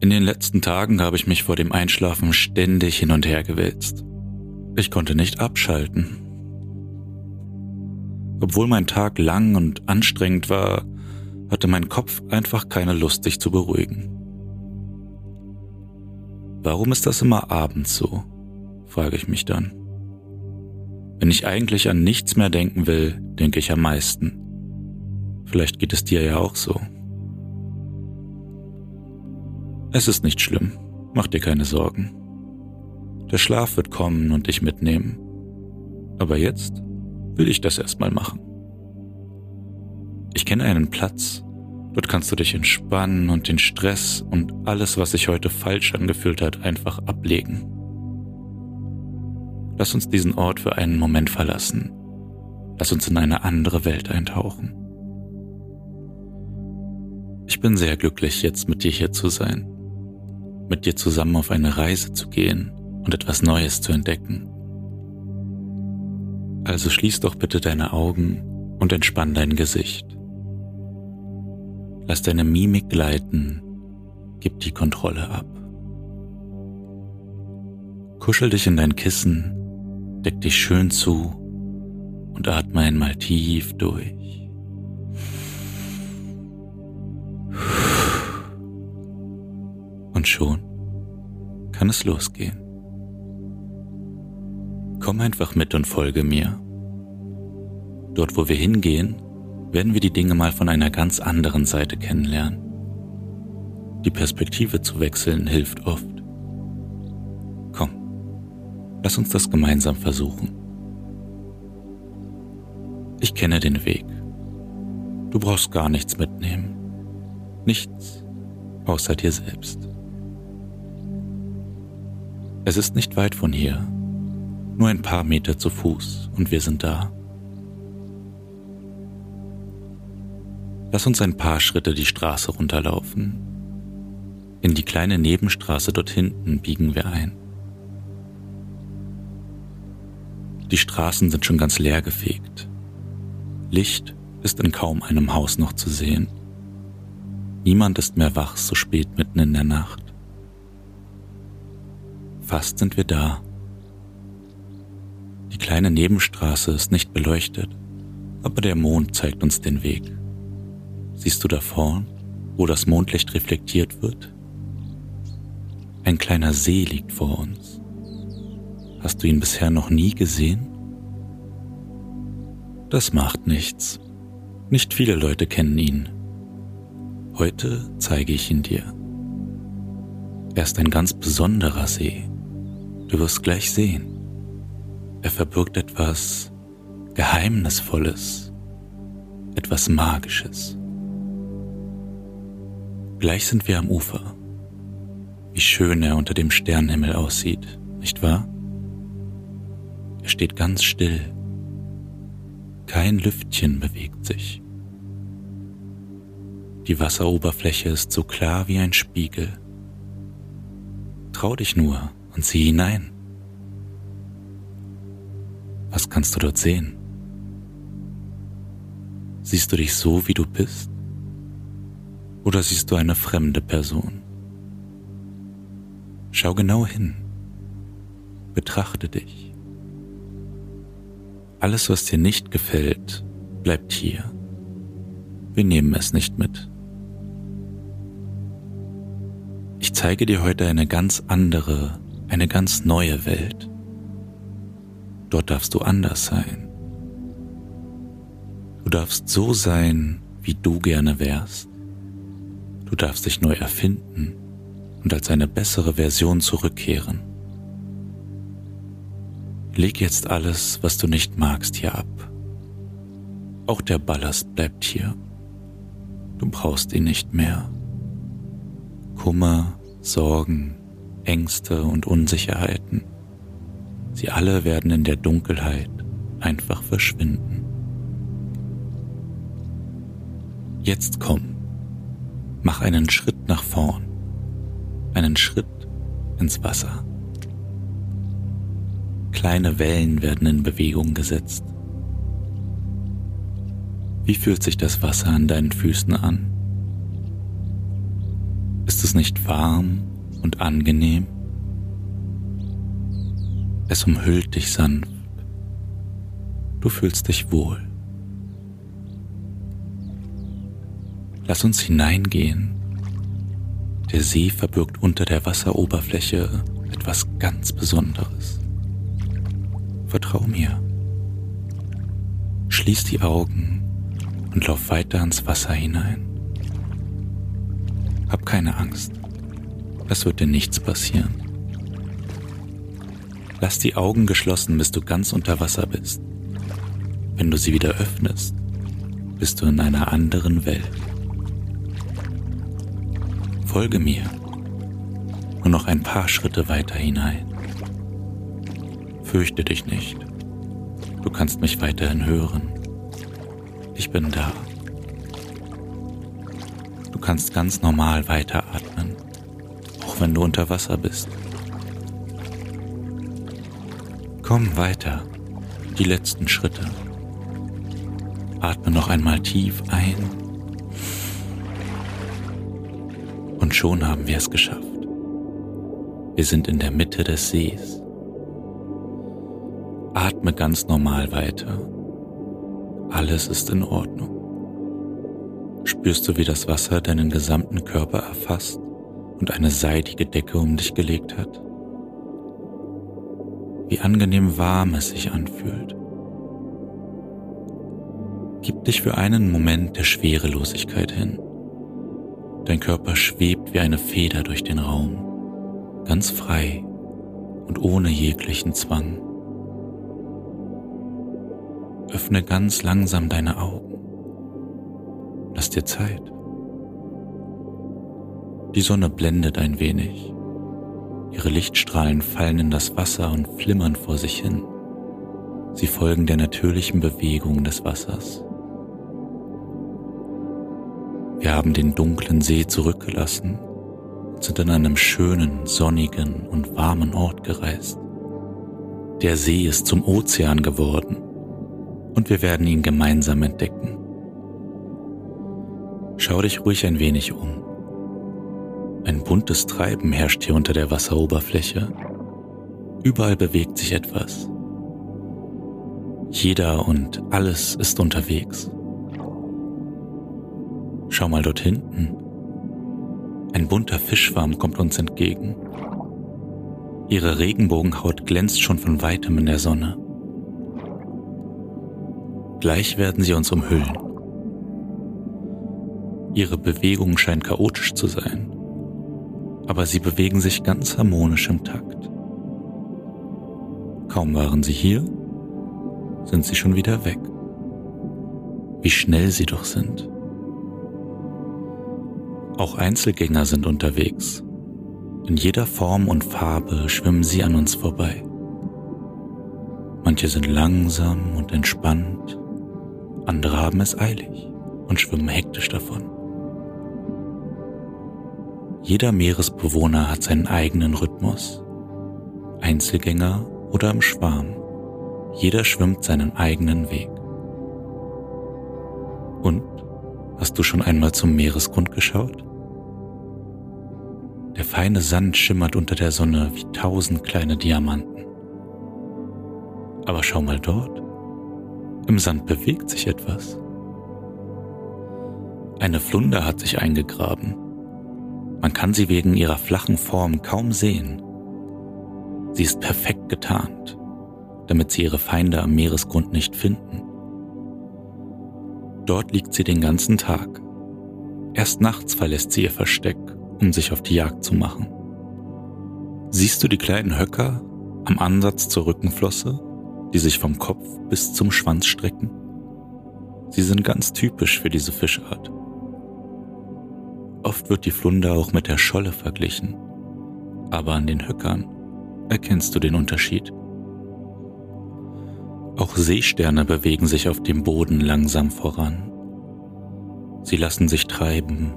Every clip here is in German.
In den letzten Tagen habe ich mich vor dem Einschlafen ständig hin und her gewälzt. Ich konnte nicht abschalten. Obwohl mein Tag lang und anstrengend war, hatte mein Kopf einfach keine Lust, sich zu beruhigen. Warum ist das immer abends so? frage ich mich dann. Wenn ich eigentlich an nichts mehr denken will, denke ich am meisten. Vielleicht geht es dir ja auch so. Es ist nicht schlimm, mach dir keine Sorgen. Der Schlaf wird kommen und dich mitnehmen. Aber jetzt will ich das erstmal machen. Ich kenne einen Platz, dort kannst du dich entspannen und den Stress und alles, was sich heute falsch angefühlt hat, einfach ablegen. Lass uns diesen Ort für einen Moment verlassen. Lass uns in eine andere Welt eintauchen. Ich bin sehr glücklich, jetzt mit dir hier zu sein, mit dir zusammen auf eine Reise zu gehen und etwas Neues zu entdecken. Also schließ doch bitte deine Augen und entspann dein Gesicht. Lass deine Mimik gleiten, gib die Kontrolle ab. Kuschel dich in dein Kissen, deck dich schön zu und atme einmal tief durch. Und schon kann es losgehen. Komm einfach mit und folge mir. Dort, wo wir hingehen, werden wir die Dinge mal von einer ganz anderen Seite kennenlernen. Die Perspektive zu wechseln hilft oft. Komm, lass uns das gemeinsam versuchen. Ich kenne den Weg. Du brauchst gar nichts mitnehmen. Nichts außer dir selbst. Es ist nicht weit von hier, nur ein paar Meter zu Fuß und wir sind da. Lass uns ein paar Schritte die Straße runterlaufen. In die kleine Nebenstraße dort hinten biegen wir ein. Die Straßen sind schon ganz leer gefegt. Licht ist in kaum einem Haus noch zu sehen. Niemand ist mehr wach so spät mitten in der Nacht. Fast sind wir da. Die kleine Nebenstraße ist nicht beleuchtet, aber der Mond zeigt uns den Weg. Siehst du da vorn, wo das Mondlicht reflektiert wird? Ein kleiner See liegt vor uns. Hast du ihn bisher noch nie gesehen? Das macht nichts. Nicht viele Leute kennen ihn. Heute zeige ich ihn dir. Er ist ein ganz besonderer See. Du wirst gleich sehen. Er verbirgt etwas Geheimnisvolles, etwas Magisches. Gleich sind wir am Ufer. Wie schön er unter dem Sternenhimmel aussieht, nicht wahr? Er steht ganz still. Kein Lüftchen bewegt sich. Die Wasseroberfläche ist so klar wie ein Spiegel. Trau dich nur, und sieh hinein. Was kannst du dort sehen? Siehst du dich so, wie du bist? Oder siehst du eine fremde Person? Schau genau hin. Betrachte dich. Alles, was dir nicht gefällt, bleibt hier. Wir nehmen es nicht mit. Ich zeige dir heute eine ganz andere, eine ganz neue Welt. Dort darfst du anders sein. Du darfst so sein, wie du gerne wärst. Du darfst dich neu erfinden und als eine bessere Version zurückkehren. Leg jetzt alles, was du nicht magst, hier ab. Auch der Ballast bleibt hier. Du brauchst ihn nicht mehr. Kummer, Sorgen, Ängste und Unsicherheiten. Sie alle werden in der Dunkelheit einfach verschwinden. Jetzt komm, mach einen Schritt nach vorn, einen Schritt ins Wasser. Kleine Wellen werden in Bewegung gesetzt. Wie fühlt sich das Wasser an deinen Füßen an? Ist es nicht warm und angenehm? Es umhüllt dich sanft. Du fühlst dich wohl. Lass uns hineingehen. Der See verbirgt unter der Wasseroberfläche etwas ganz Besonderes. Vertrau mir. Schließ die Augen und lauf weiter ins Wasser hinein. Hab keine Angst. Es wird dir nichts passieren. Lass die Augen geschlossen, bis du ganz unter Wasser bist. Wenn du sie wieder öffnest, bist du in einer anderen Welt. Folge mir. Nur noch ein paar Schritte weiter hinein. Fürchte dich nicht. Du kannst mich weiterhin hören. Ich bin da. Du kannst ganz normal weiteratmen, auch wenn du unter Wasser bist. Komm weiter, die letzten Schritte. Atme noch einmal tief ein Und schon haben wir es geschafft. Wir sind in der Mitte des Sees. Atme ganz normal weiter. Alles ist in Ordnung. Spürst du, wie das Wasser deinen gesamten Körper erfasst und eine seidige Decke um dich gelegt hat? Wie angenehm warm es sich anfühlt. Gib dich für einen Moment der Schwerelosigkeit hin. Dein Körper schwebt wie eine Feder durch den Raum, ganz frei und ohne jeglichen Zwang. Öffne ganz langsam deine Augen. Lass dir Zeit. Die Sonne blendet ein wenig. Ihre Lichtstrahlen fallen in das Wasser und flimmern vor sich hin. Sie folgen der natürlichen Bewegung des Wassers. Wir haben den dunklen See zurückgelassen und sind an einem schönen, sonnigen und warmen Ort gereist. Der See ist zum Ozean geworden und wir werden ihn gemeinsam entdecken. Schau dich ruhig ein wenig um. Ein buntes Treiben herrscht hier unter der Wasseroberfläche. Überall bewegt sich etwas. Jeder und alles ist unterwegs. Schau mal dort hinten. Ein bunter Fischschwarm kommt uns entgegen. Ihre Regenbogenhaut glänzt schon von weitem in der Sonne. Gleich werden sie uns umhüllen. Ihre Bewegung scheint chaotisch zu sein, aber sie bewegen sich ganz harmonisch im Takt. Kaum waren sie hier, sind sie schon wieder weg. Wie schnell sie doch sind. Auch Einzelgänger sind unterwegs. In jeder Form und Farbe schwimmen sie an uns vorbei. Manche sind langsam und entspannt, andere haben es eilig und schwimmen hektisch davon. Jeder Meeresbewohner hat seinen eigenen Rhythmus. Einzelgänger oder im Schwarm. Jeder schwimmt seinen eigenen Weg. Und Hast du schon einmal zum Meeresgrund geschaut? Der feine Sand schimmert unter der Sonne wie tausend kleine Diamanten. Aber schau mal dort. Im Sand bewegt sich etwas. Eine Flunder hat sich eingegraben. Man kann sie wegen ihrer flachen Form kaum sehen. Sie ist perfekt getarnt, damit sie ihre Feinde am Meeresgrund nicht finden. Dort liegt sie den ganzen Tag. Erst nachts verlässt sie ihr Versteck, um sich auf die Jagd zu machen. Siehst du die kleinen Höcker am Ansatz zur Rückenflosse, die sich vom Kopf bis zum Schwanz strecken? Sie sind ganz typisch für diese Fischart. Oft wird die Flunder auch mit der Scholle verglichen, aber an den Höckern erkennst du den Unterschied. Auch Seesterne bewegen sich auf dem Boden langsam voran. Sie lassen sich treiben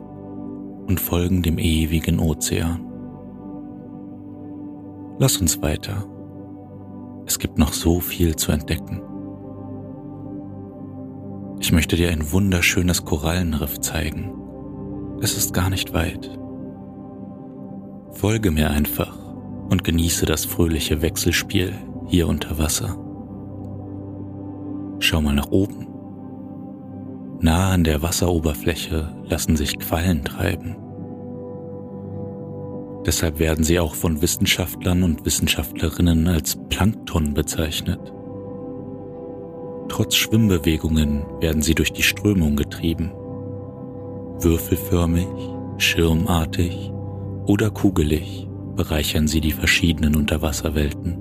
und folgen dem ewigen Ozean. Lass uns weiter. Es gibt noch so viel zu entdecken. Ich möchte dir ein wunderschönes Korallenriff zeigen. Es ist gar nicht weit. Folge mir einfach und genieße das fröhliche Wechselspiel hier unter Wasser. Schau mal nach oben. Nah an der Wasseroberfläche lassen sich Quallen treiben. Deshalb werden sie auch von Wissenschaftlern und Wissenschaftlerinnen als Plankton bezeichnet. Trotz Schwimmbewegungen werden sie durch die Strömung getrieben. Würfelförmig, schirmartig oder kugelig bereichern sie die verschiedenen Unterwasserwelten.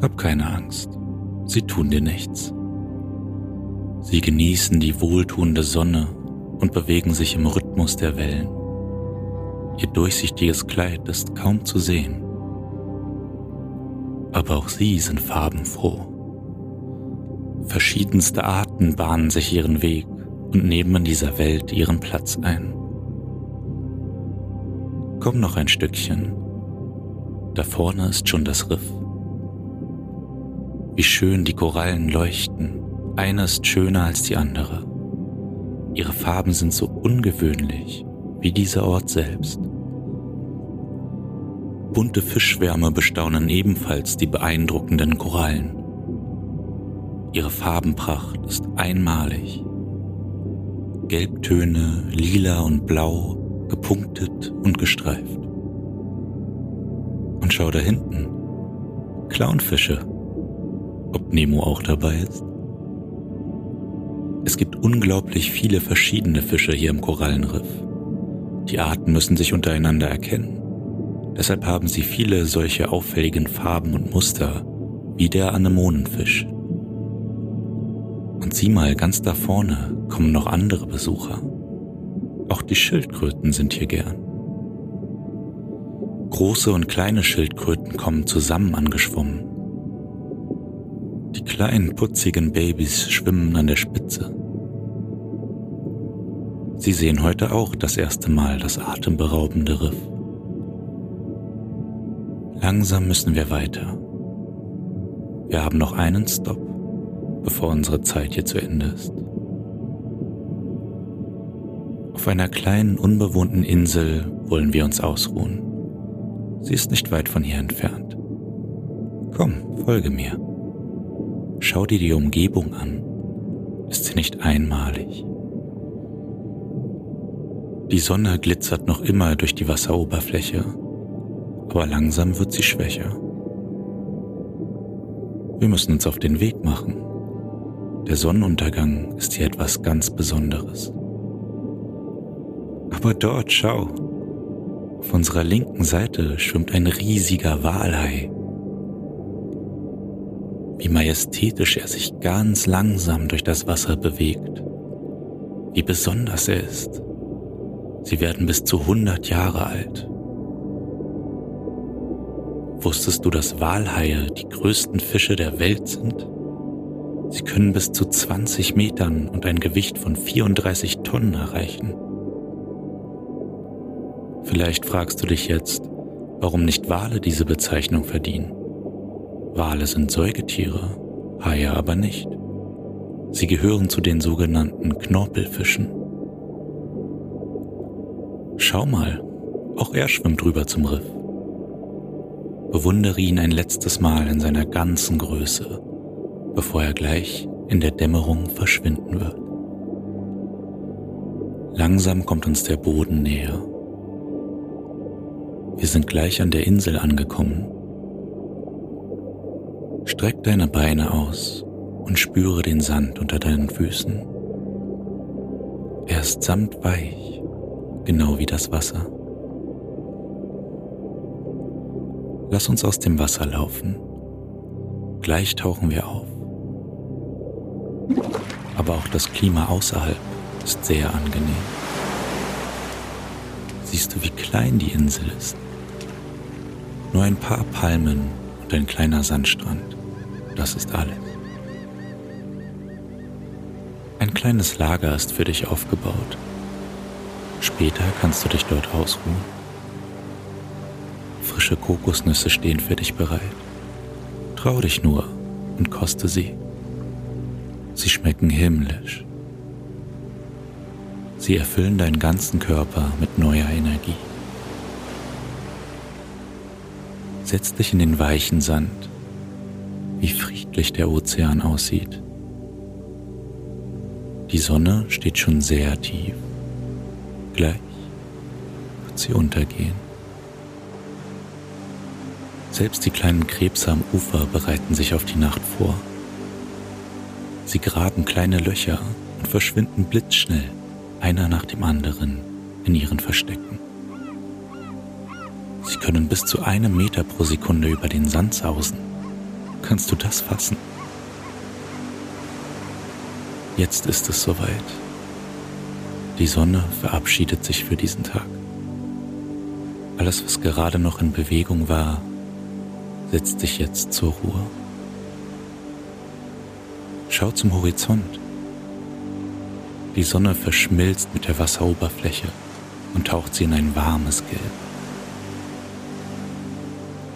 Hab keine Angst, sie tun dir nichts. Sie genießen die wohltuende Sonne und bewegen sich im Rhythmus der Wellen. Ihr durchsichtiges Kleid ist kaum zu sehen. Aber auch sie sind farbenfroh. Verschiedenste Arten bahnen sich ihren Weg und nehmen in dieser Welt ihren Platz ein. Komm noch ein Stückchen. Da vorne ist schon das Riff. Wie schön die Korallen leuchten. Eine ist schöner als die andere. Ihre Farben sind so ungewöhnlich wie dieser Ort selbst. Bunte Fischschwärme bestaunen ebenfalls die beeindruckenden Korallen. Ihre Farbenpracht ist einmalig. Gelbtöne, lila und blau gepunktet und gestreift. Und schau da hinten. Clownfische. Ob Nemo auch dabei ist? Es gibt unglaublich viele verschiedene Fische hier im Korallenriff. Die Arten müssen sich untereinander erkennen. Deshalb haben sie viele solche auffälligen Farben und Muster, wie der Anemonenfisch. Und sieh mal, ganz da vorne kommen noch andere Besucher. Auch die Schildkröten sind hier gern. Große und kleine Schildkröten kommen zusammen angeschwommen. Die kleinen putzigen Babys schwimmen an der Spitze. Sie sehen heute auch das erste Mal das atemberaubende Riff. Langsam müssen wir weiter. Wir haben noch einen Stopp, bevor unsere Zeit hier zu Ende ist. Auf einer kleinen, unbewohnten Insel wollen wir uns ausruhen. Sie ist nicht weit von hier entfernt. Komm, folge mir. Schau dir die Umgebung an. Ist sie nicht einmalig? Die Sonne glitzert noch immer durch die Wasseroberfläche, aber langsam wird sie schwächer. Wir müssen uns auf den Weg machen. Der Sonnenuntergang ist hier etwas ganz Besonderes. Aber dort, schau. Auf unserer linken Seite schwimmt ein riesiger Walhai. Wie majestätisch er sich ganz langsam durch das Wasser bewegt. Wie besonders er ist. Sie werden bis zu 100 Jahre alt. Wusstest du, dass Walhaie die größten Fische der Welt sind? Sie können bis zu 20 Metern und ein Gewicht von 34 Tonnen erreichen. Vielleicht fragst du dich jetzt, warum nicht Wale diese Bezeichnung verdienen. Wale sind Säugetiere, Haie aber nicht. Sie gehören zu den sogenannten Knorpelfischen. Schau mal, auch er schwimmt rüber zum Riff. Bewundere ihn ein letztes Mal in seiner ganzen Größe, bevor er gleich in der Dämmerung verschwinden wird. Langsam kommt uns der Boden näher wir sind gleich an der Insel angekommen. Streck deine Beine aus und spüre den Sand unter deinen Füßen. Er ist samtweich, genau wie das Wasser. Lass uns aus dem Wasser laufen. Gleich tauchen wir auf. Aber auch das Klima außerhalb ist sehr angenehm. siehst du, wie klein die Insel ist. Nur ein paar Palmen und ein kleiner Sandstrand. Das ist alles. Ein kleines Lager ist für dich aufgebaut. Später kannst du dich dort ausruhen. Frische Kokosnüsse stehen für dich bereit. Trau dich nur und koste sie. Sie schmecken himmlisch. Sie erfüllen deinen ganzen Körper mit neuer Energie. Setz dich in den weichen Sand, wie friedlich der Ozean aussieht. Die Sonne steht schon sehr tief. Gleich wird sie untergehen. Selbst die kleinen Krebse am Ufer bereiten sich auf die Nacht vor. Sie graben kleine Löcher und verschwinden blitzschnell, einer nach dem anderen, in ihren Verstecken. Sie können bis zu einem Meter pro Sekunde über den Sand sausen. Kannst du das fassen? Jetzt ist es soweit. Die Sonne verabschiedet sich für diesen Tag. Alles, was gerade noch in Bewegung war, setzt sich jetzt zur Ruhe. Schau zum Horizont. Die Sonne verschmilzt mit der Wasseroberfläche und taucht sie in ein warmes Gelb.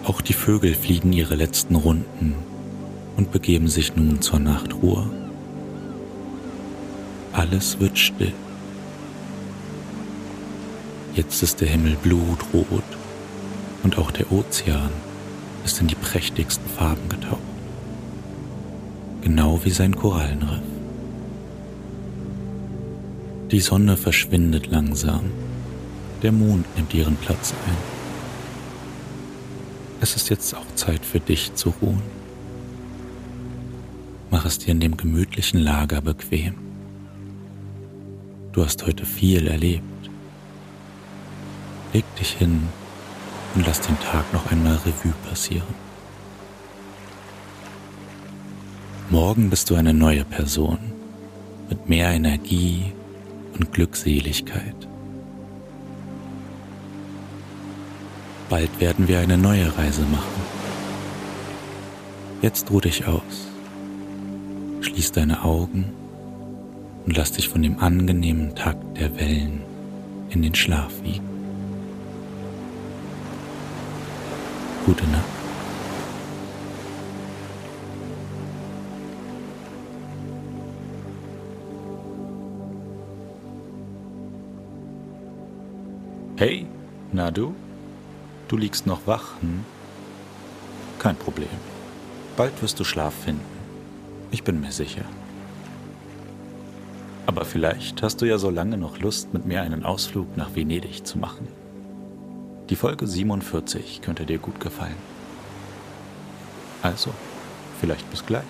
Auch die Vögel fliegen ihre letzten Runden und begeben sich nun zur Nachtruhe. Alles wird still. Jetzt ist der Himmel blutrot und auch der Ozean ist in die prächtigsten Farben getaucht. Genau wie sein Korallenriff. Die Sonne verschwindet langsam. Der Mond nimmt ihren Platz ein. Es ist jetzt auch Zeit für dich zu ruhen. Mach es dir in dem gemütlichen Lager bequem. Du hast heute viel erlebt. Leg dich hin und lass den Tag noch einmal Revue passieren. Morgen bist du eine neue Person mit mehr Energie und Glückseligkeit. Bald werden wir eine neue Reise machen. Jetzt ruh dich aus. Schließ deine Augen und lass dich von dem angenehmen Takt der Wellen in den Schlaf wiegen. Gute Nacht. Hey, na du? Du liegst noch wach, hm? Kein Problem. Bald wirst du Schlaf finden. Ich bin mir sicher. Aber vielleicht hast du ja so lange noch Lust, mit mir einen Ausflug nach Venedig zu machen. Die Folge 47 könnte dir gut gefallen. Also, vielleicht bis gleich.